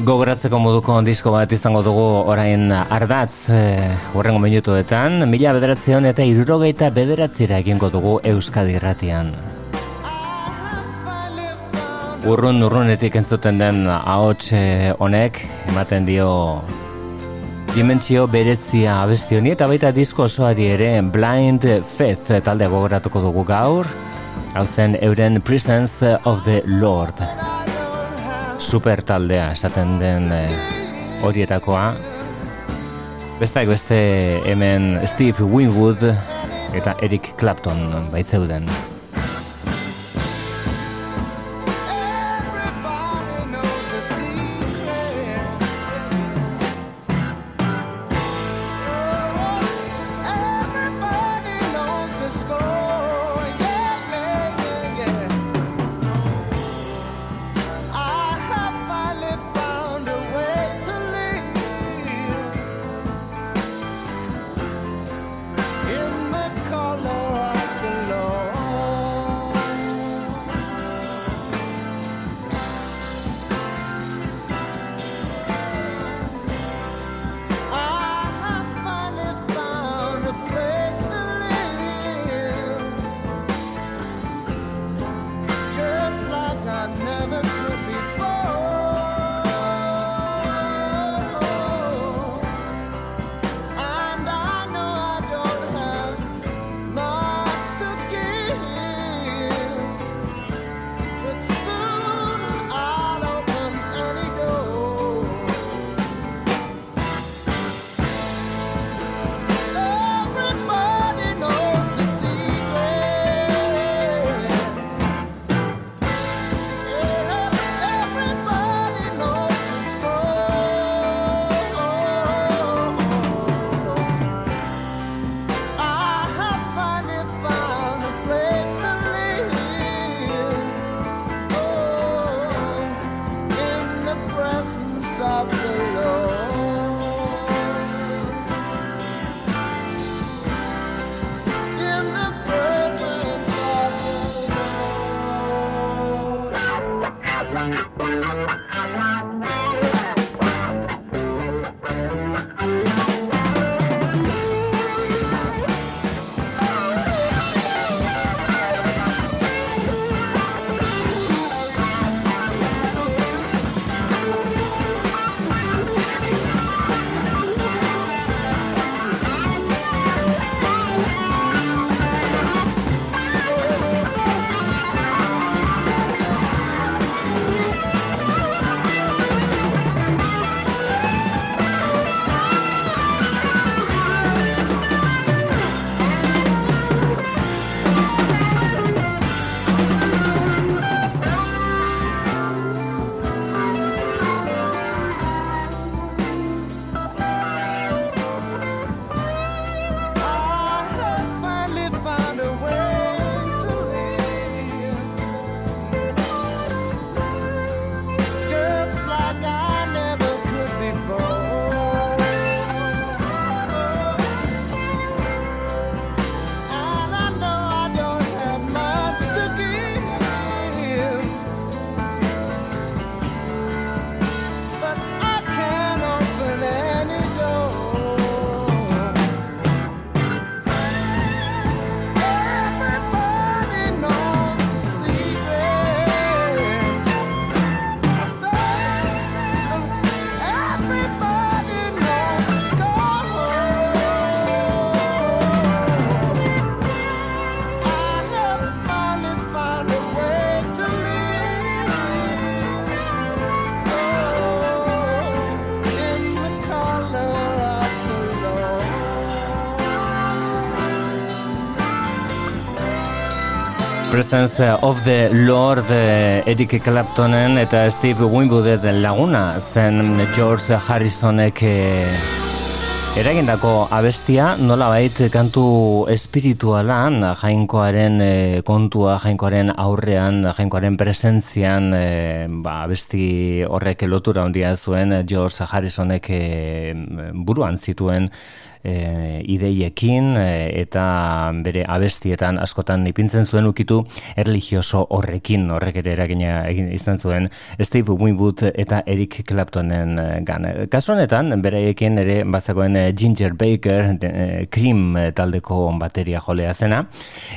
gogoratzeko moduko disko bat izango dugu orain ardatz e, urrengo minutuetan, mila bederatzion eta irurogeita bederatzira egingo dugu Euskadi irratian. Urrun urrunetik entzuten den ahots eh, honek, ematen dio dimentsio berezia abesti honi eta baita disko osoari ere Blind Faith talde gogoratuko dugu gaur, hau zen euren Presence of the Lord super taldea esaten den e, horietakoa. Besteak beste hemen Steve Winwood eta Eric Clapton baitzeuden. Presence of the Lord eh, Eric Claptonen eta Steve Winwood laguna zen George Harrisonek eh, eragindako abestia. Nola bait kantu espiritualan jainkoaren eh, kontua jainkoaren aurrean jainkoaren presentzian ba, abesti horrek lotura handia zuen George Harrisonek buruan zituen e, ideiekin eta bere abestietan askotan ipintzen zuen ukitu erligioso horrekin horrek ere eragina egin izan zuen Steve Winwood eta Eric Claptonen gan. Kasu honetan beraiekin ere bazagoen Ginger Baker Cream taldeko bateria jolea zena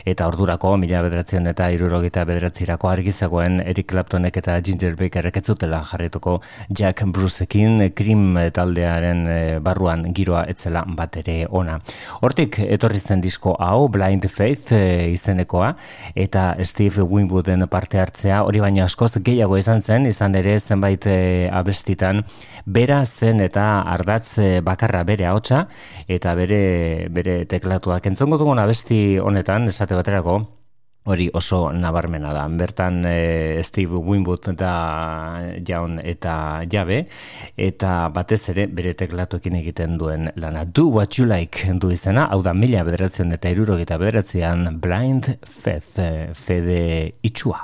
eta ordurako mila bederatzen eta irurogeta bederatzirako argizagoen Eric Claptonek eta Ginger Bakerrek ez zutela jarretuko Jack Bruceekin Cream taldearen barruan giroa etzela bat ere ona. Hortik etorri zen disko hau Blind Faith e, izenekoa eta Steve Winwooden parte hartzea hori baina askoz gehiago izan zen izan ere zenbait e, abestitan bera zen eta ardatz e, bakarra bere ahotsa eta bere bere teklatuak entzongo dugun abesti honetan esate baterako hori oso nabarmena da. Bertan e, Steve Winwood da jaun eta jabe, eta batez ere bere teklatuekin egiten duen lana. Do what you like du izena, hau da mila bederatzen eta irurok eta bederatzean Blind Faith, e, fede itxua.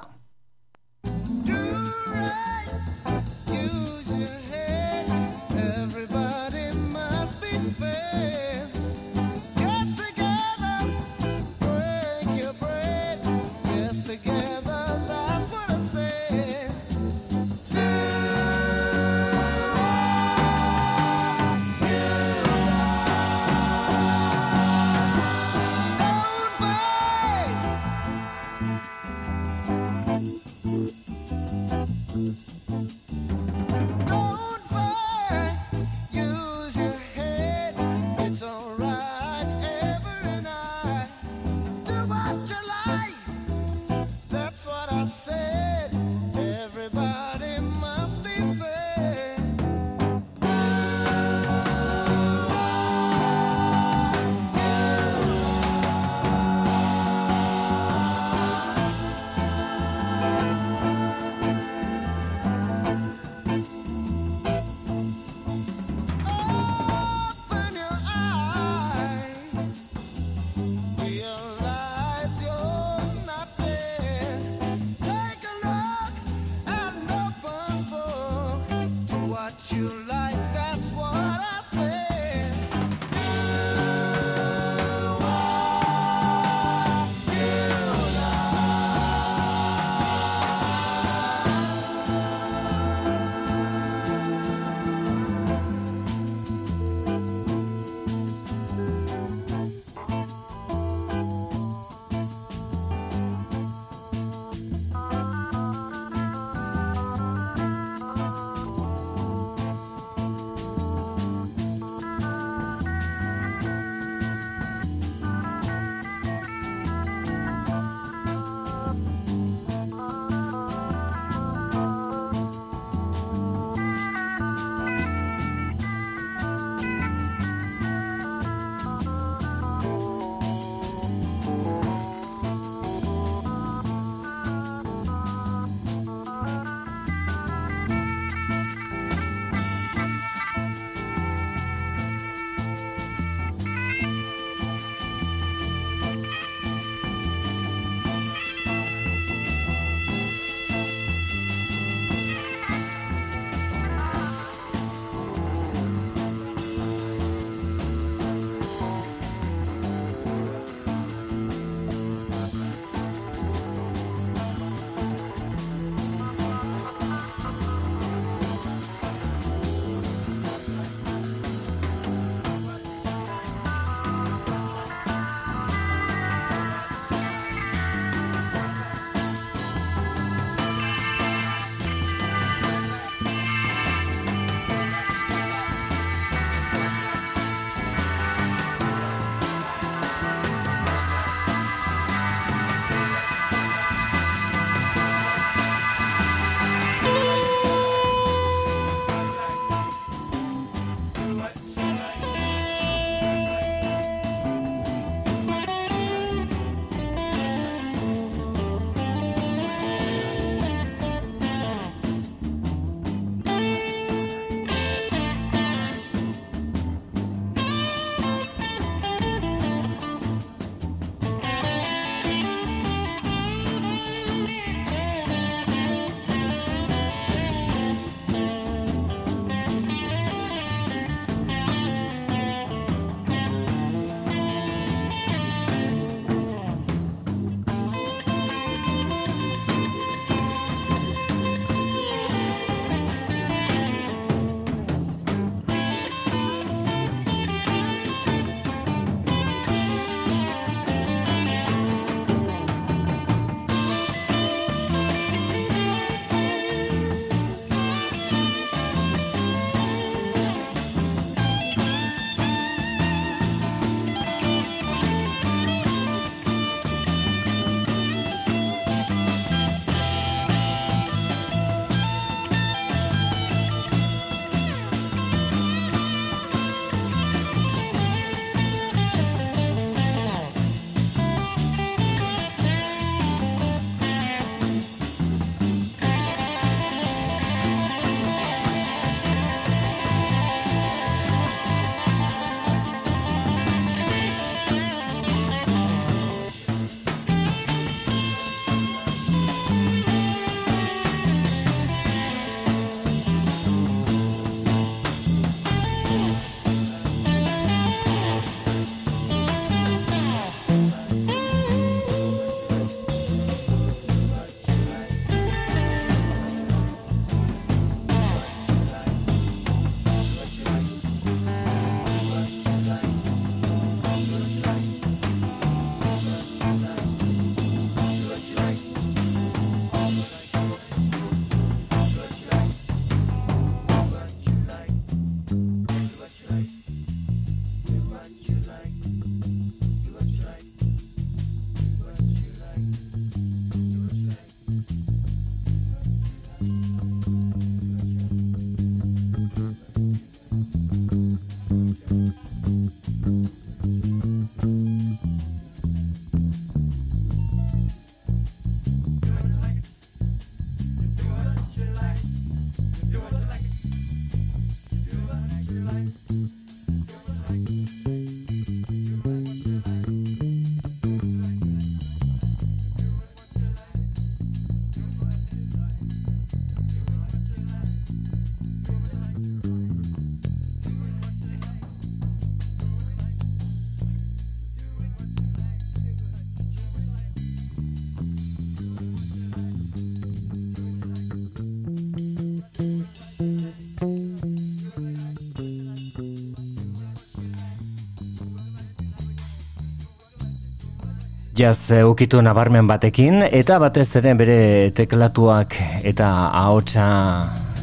Jaz ukitu nabarmen batekin eta batez ere bere teklatuak eta ahotsa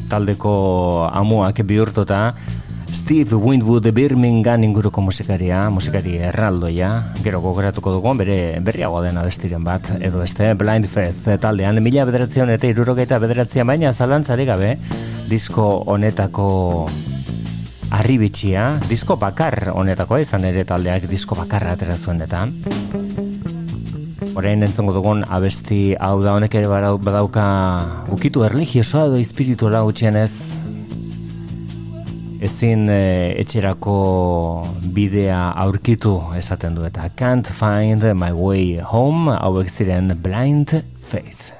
taldeko amuak bihurtuta Steve Windwood Birmingham inguruko musikaria, musikari erraldoia, gero gogoratuko dugu, bere berriago dena bestiren bat, edo este Blind Faith taldean, mila bederatzion eta irurogeita bederatzia baina zalantzari gabe, disko honetako arribitxia, disko bakar honetako izan ere taldeak disko bakarra atera zuen eta Orain entzongo dugun abesti hau da honek ere badauka ukitu erligiosoa edo espirituala gutxienez ezin e, etxerako bidea aurkitu esaten du eta Can't find my way home hauek ziren blind faith.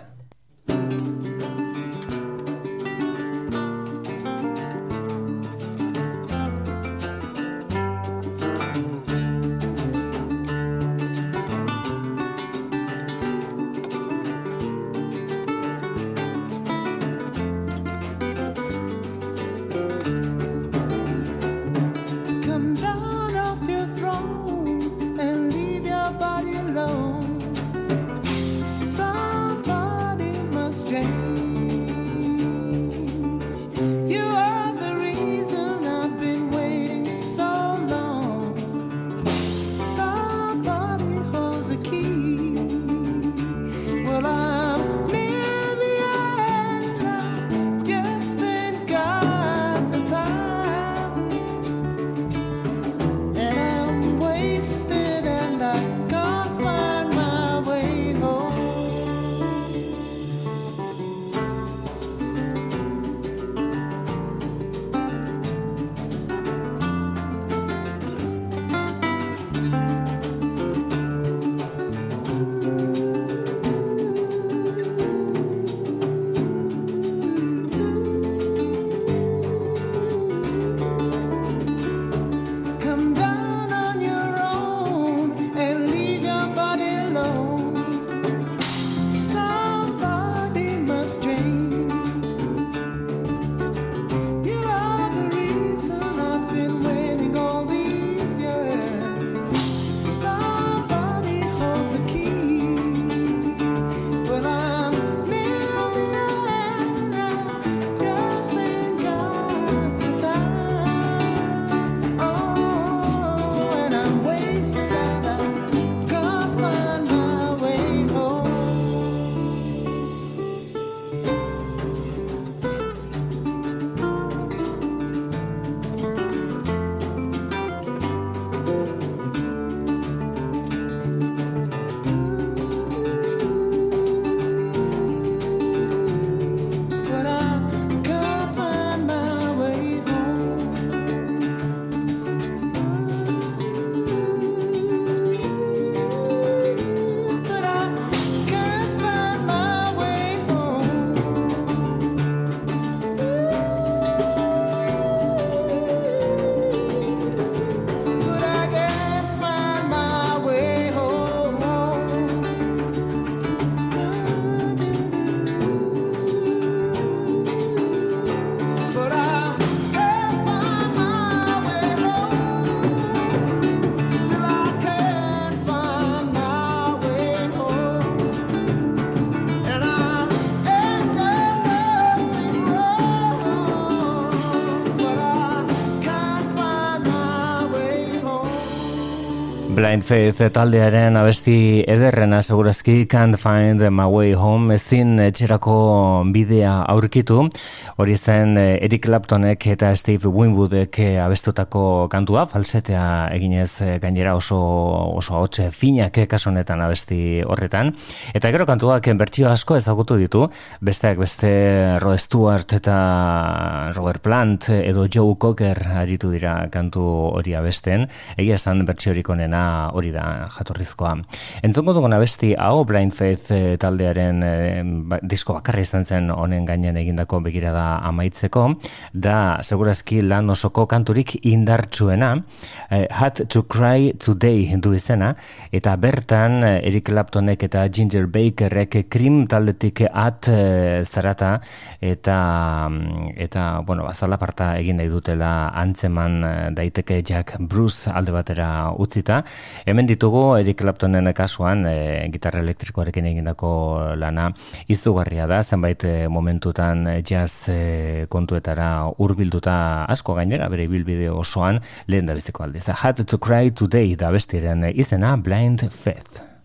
Blind Faith taldearen abesti ederrena segurazki Can't Find My Way Home ezin etxerako bidea aurkitu hori zen eh, Eric Claptonek eta Steve Winwoodek eh, abestutako kantua falsetea eginez eh, gainera oso oso hotxe finak kasunetan abesti horretan. Eta gero kantuak bertsio asko ezagutu ditu. Besteak beste Rod Stewart eta Robert Plant edo Joe Cocker aritu dira kantu hori abesten. Egia esan bertsio onena hori da jatorrizkoa. Entzongo dugun abesti hau Blind Faith taldearen ba, disko bakarra izan zen honen gainen egindako begirada amaitzeko, da segurazki lan osoko kanturik indartsuena, eh, Had to Cry Today du izena, eta bertan eh, Eric Claptonek eta Ginger Bakerrek krim taldetik at eh, zarata, eta eta, bueno, bazala parta egin nahi dutela antzeman eh, daiteke Jack Bruce alde batera utzita, Hemen ditugu Eric Claptonen kasuan e, gitarra elektrikoarekin egindako lana izugarria da, zenbait e, momentutan jazz e, kontuetara hurbilduta asko gainera bere bilbide osoan lehen da biziko aldiz. Had to cry today da bestiren izena Blind Faith.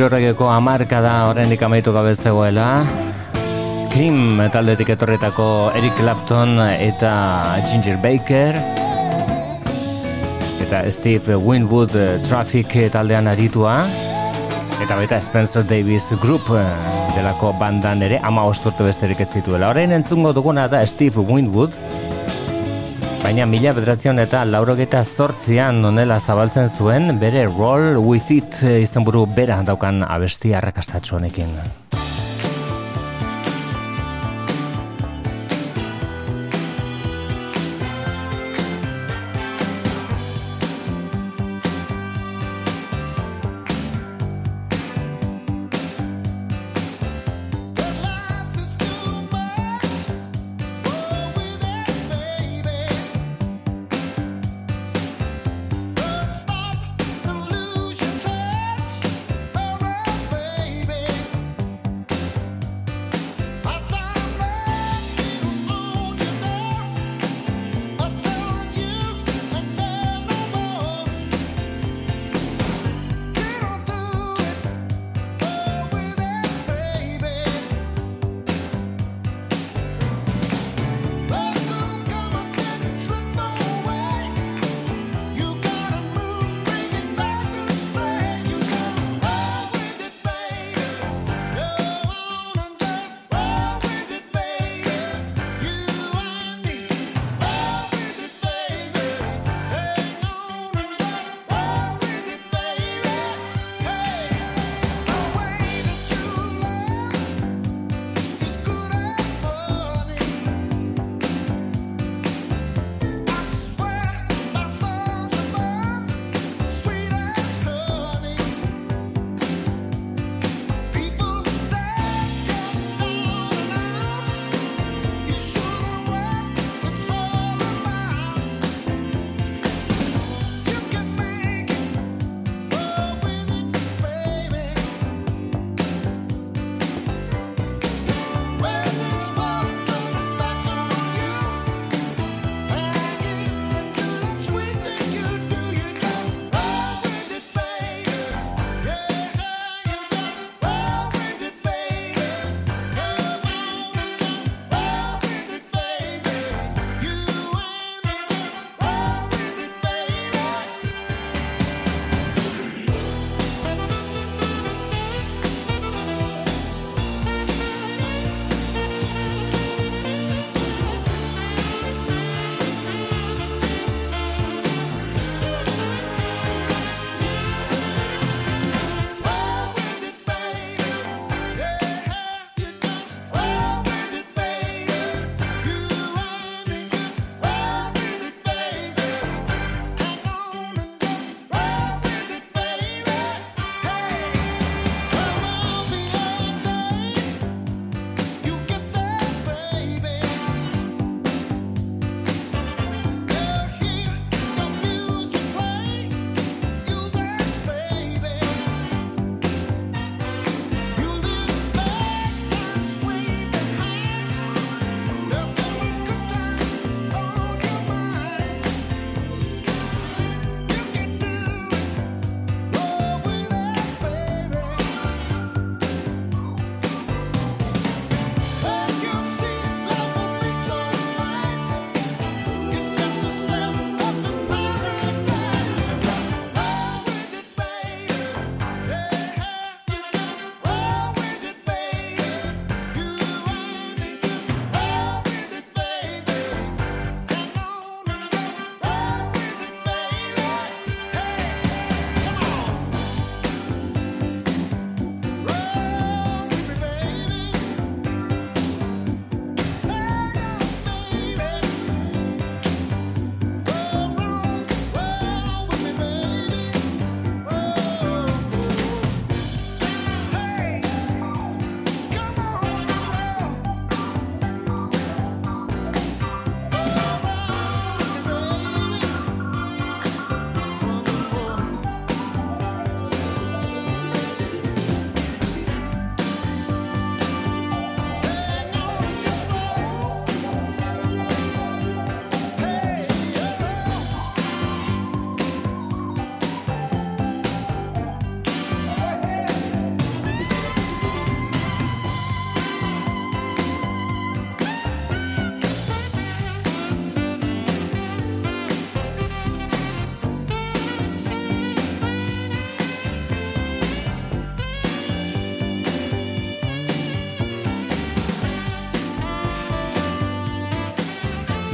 Irorregeko amarka da horrendik amaitu gabe zegoela. Krim taldetik etorretako Eric Clapton eta Ginger Baker. Eta Steve Winwood Traffic taldean aritua. Eta baita Spencer Davis Group delako bandan ere ama osturtu besterik ez zituela. Horrein entzungo duguna da Steve Winwood. Baina mila bedratzen eta laurogeta zortzian nonela zabaltzen zuen bere Roll With It izenburu bera daukan abesti arrakastatxo honekin.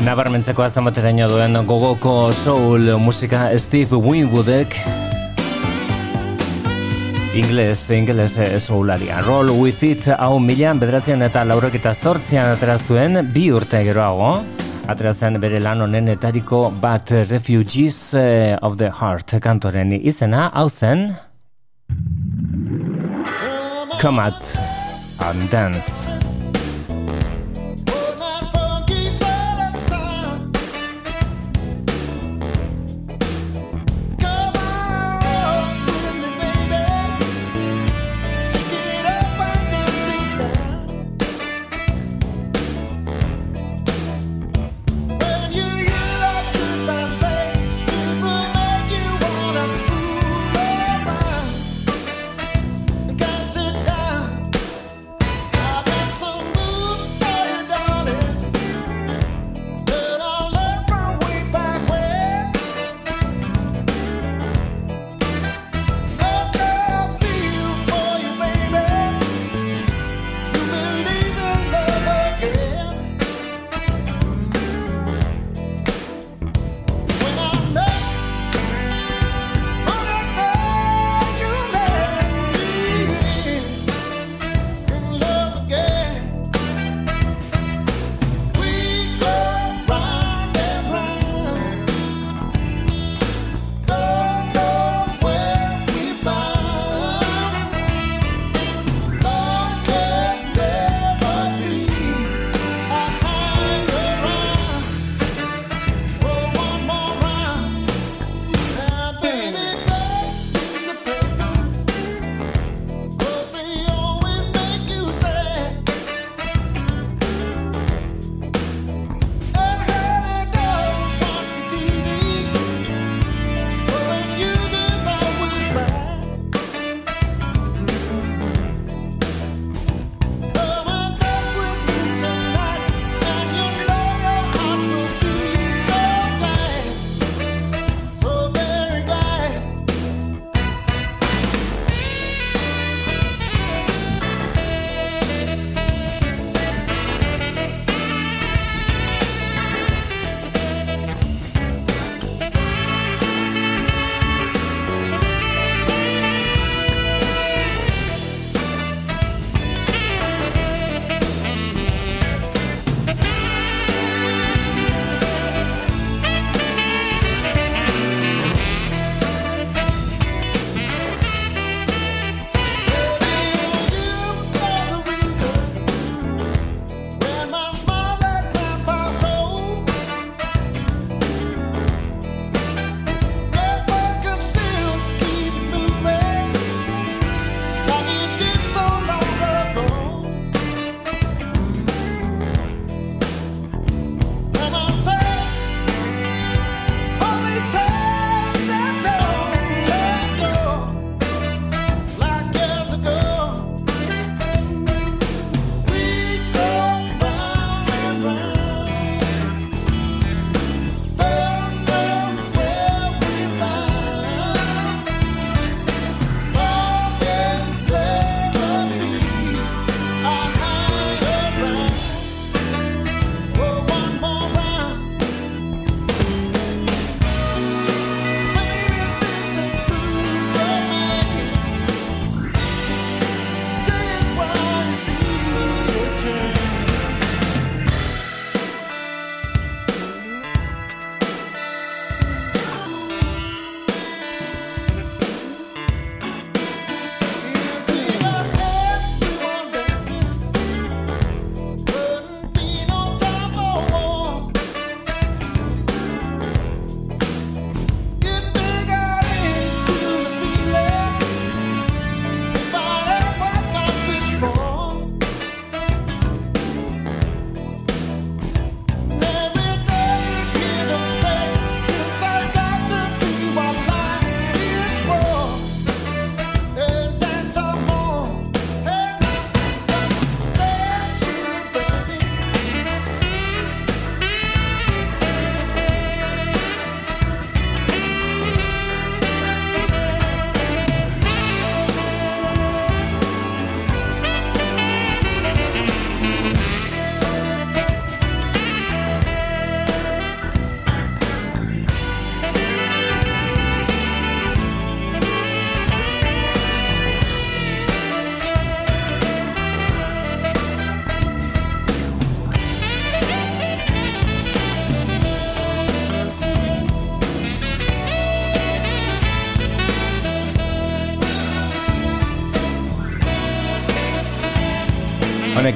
Nabarmentzeko azamateraino duen gogoko soul musika Steve Winwoodek Ingles, ingles soularia. Roll with it hau milan bederatzen eta laurokita zortzian atera zuen bi urte geroago. Atera zen bere lan honenetariko bat Refugees eh, of the Heart kantoren izena hau zen Come out and dance.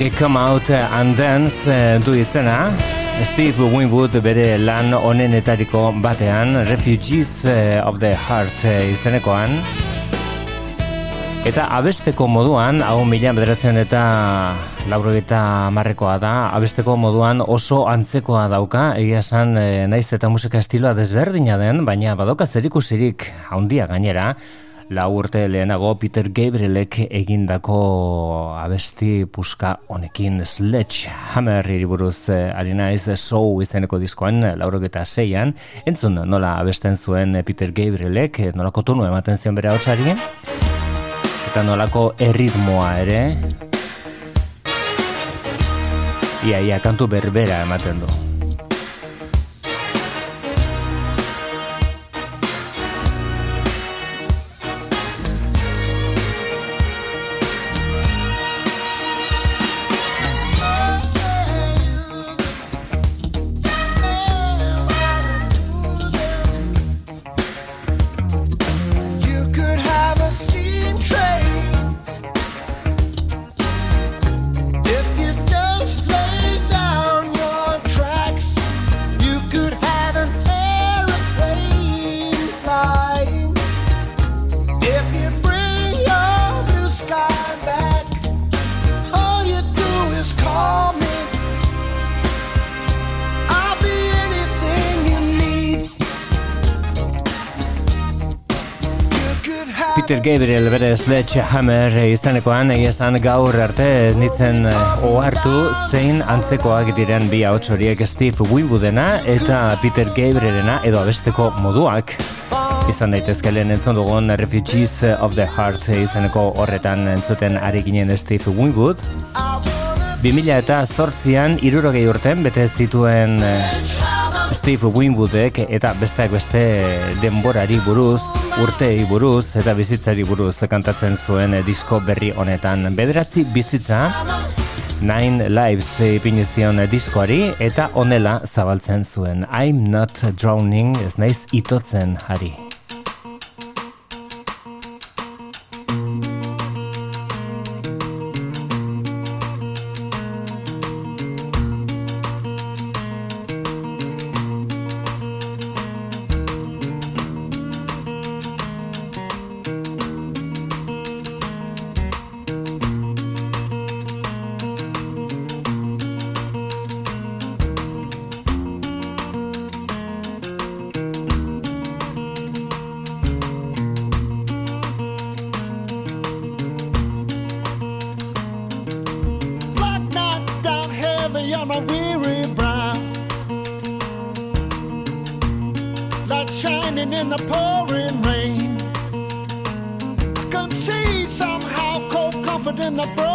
Honek Come Out and Dance eh, du izena. Steve Winwood bere lan onenetariko batean Refugees eh, of the Heart izenekoan. Eta abesteko moduan, hau mila bederatzen eta lauro eta marrekoa da, abesteko moduan oso antzekoa dauka, egia esan naiz eta musika estiloa desberdina den, baina badoka zerikusirik handia gainera, lau urte lehenago Peter Gabrielek egindako abesti puska honekin Sledge Hammer iriburuz eh, ari naiz show izeneko diskoan laurok eta zeian entzun nola abesten zuen Peter Gabrielek nolako tonu ematen zion bere hautsari eta nolako erritmoa ere? Ia ia kantu berbera ematen du Gabriel bere Sledgehammer izanekoan esan gaur arte nitzen eh, ohartu zein antzekoak diren bi ahots horiek Steve Winwoodena eta Peter Gabrielena edo abesteko moduak. Izan daitezke lehen entzun dugun Refugees of the Heart izaneko horretan entzuten ari ginen Steve Winwood 2000 eta zortzian irurogei urten bete zituen eh, Steve Winwoodek eta besteak beste denborari buruz, urtei buruz eta bizitzari buruz kantatzen zuen disko berri honetan. Bederatzi bizitza, Nine Lives ipinizion diskoari eta onela zabaltzen zuen. I'm not drowning, ez naiz itotzen hari. standing in the pouring rain. I could see somehow cold comfort in the.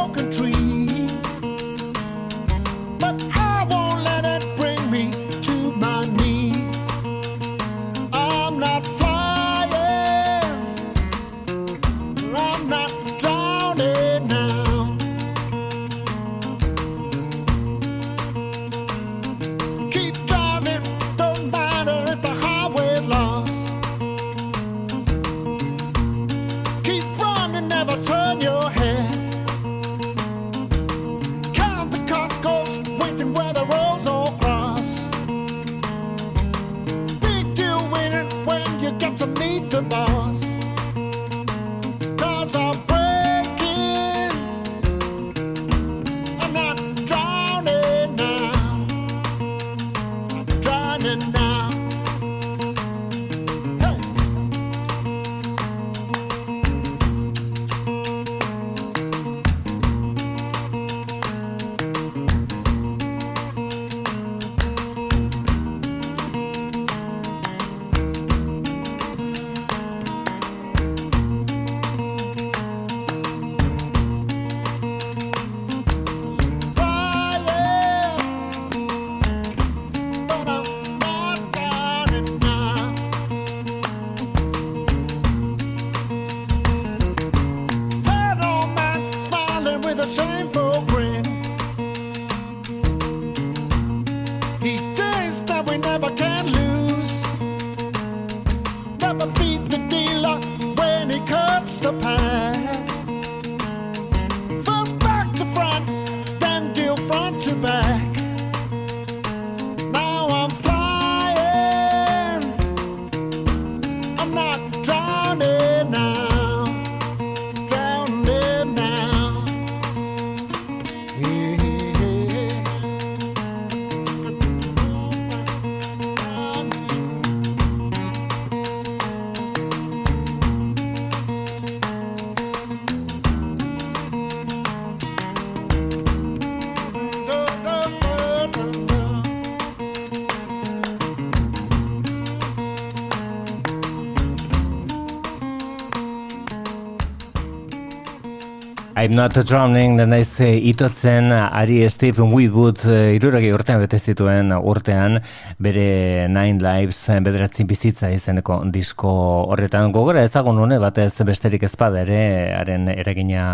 I'm not drowning, den naiz itotzen Ari Stephen Whitwood eh, iruragi urtean bete zituen urtean bere Nine Lives eh, bederatzin bizitza izeneko disko horretan. Gogora ezagun une batez besterik ezpada ere haren eragina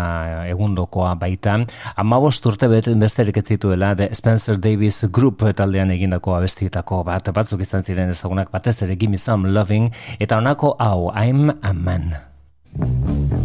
egundokoa baita. Amabost urte besterik ez zituela The Spencer Davis Group taldean egindako abestietako bat. Batzuk izan ziren ezagunak batez ere Gimme Some Loving eta honako hau I'm a Man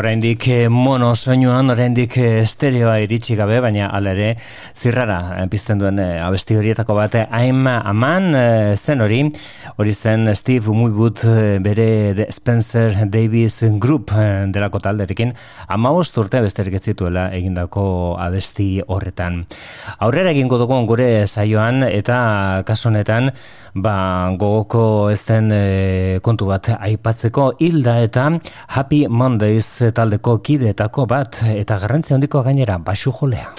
Oraindik eh, mono soinuan, oraindik eh, estereoa iritsi gabe, baina ala ere zirrara eh, pizten duen abesti horietako bat I'm a man zen hori, hori zen Steve Muywood bere Spencer Davis Group delako talderekin, ama urte besterik ez zituela egindako abesti horretan. Aurrera egingo dugu gure saioan eta kasonetan ba, gogoko ez den e, kontu bat aipatzeko hilda eta Happy Mondays taldeko kideetako bat eta garrantzi handiko gainera basu jolea.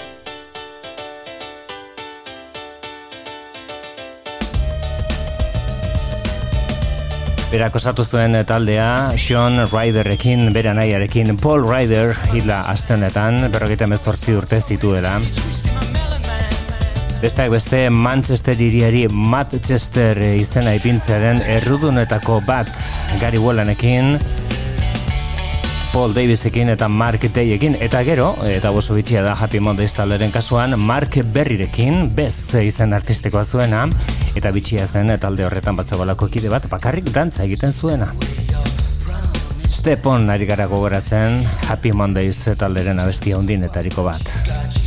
Berak osatu zuen taldea Sean Ryderekin, bera nahiarekin Paul Ryder hila astenetan, berrogeita mezortzi urte zituela. Besteak beste Manchester iriari Manchester izena ipintzearen errudunetako bat Gary Wallanekin Paul Davisekin eta Mark Dayekin eta gero, eta boso bitxia da Happy Mondays taleren kasuan Mark Berryrekin bez izen artistikoa zuena eta bitxia zen talde horretan bat kide bat bakarrik dantza egiten zuena. Step on ari gara gogoratzen Happy Mondays talderen abestia hundinetariko bat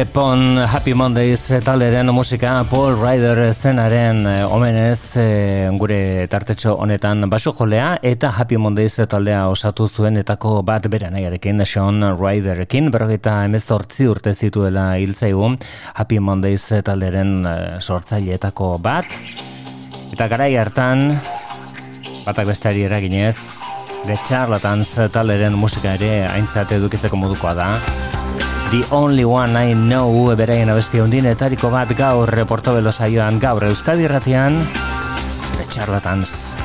Step on Happy Mondays taleren musika Paul Ryder zenaren eh, omenez eh, gure tartetxo honetan baso jolea eta Happy Mondays taldea osatu zuen etako bat bera nahiarekin Sean Ryderekin berrogeita emezortzi urte zituela hiltzaigu Happy Mondays talderen eh, sortzaileetako bat. Eta garai hartan batak besteari eraginez The Charlatans taleren musika ere aintzat edukitzeko modukoa da The Only One I Know beraien abesti hundinetariko bat gaur reportobelo saioan. Gaur Euskadi Ratian The Charlatans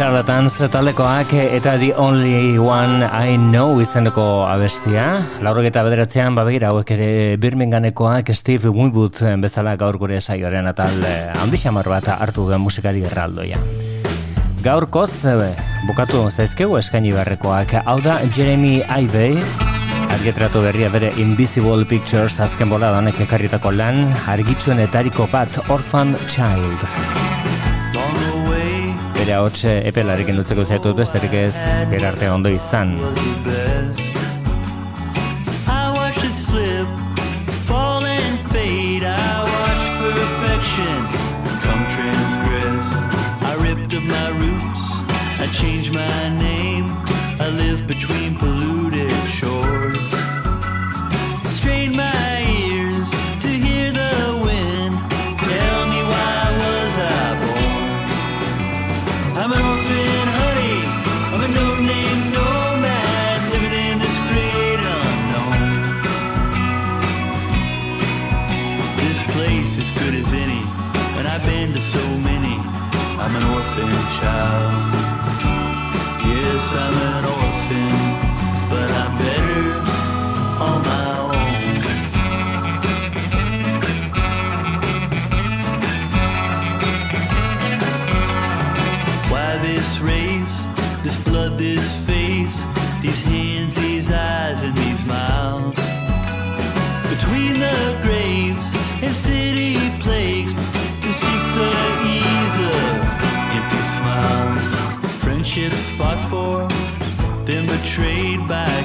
Charlatans talekoak eta The Only One I Know izeneko abestia. Laurogeta bederatzean, babegira hauek ere Birminghamekoak Steve Winwood bezala gaur gure saioaren atal eh, handi xamar bat hartu duen musikari erraldoia. Gaur koz, eh, bukatu zaizkegu eskaini beharrekoak, hau da Jeremy Ivey, argitratu berria bere Invisible Pictures azken bola danek ekarritako lan, argitsuen etariko bat Orphan Child. Bere hau txe epelarekin lutzeko zaitu besterik ez, bere arte ondo izan. Change my name. I live between betrayed by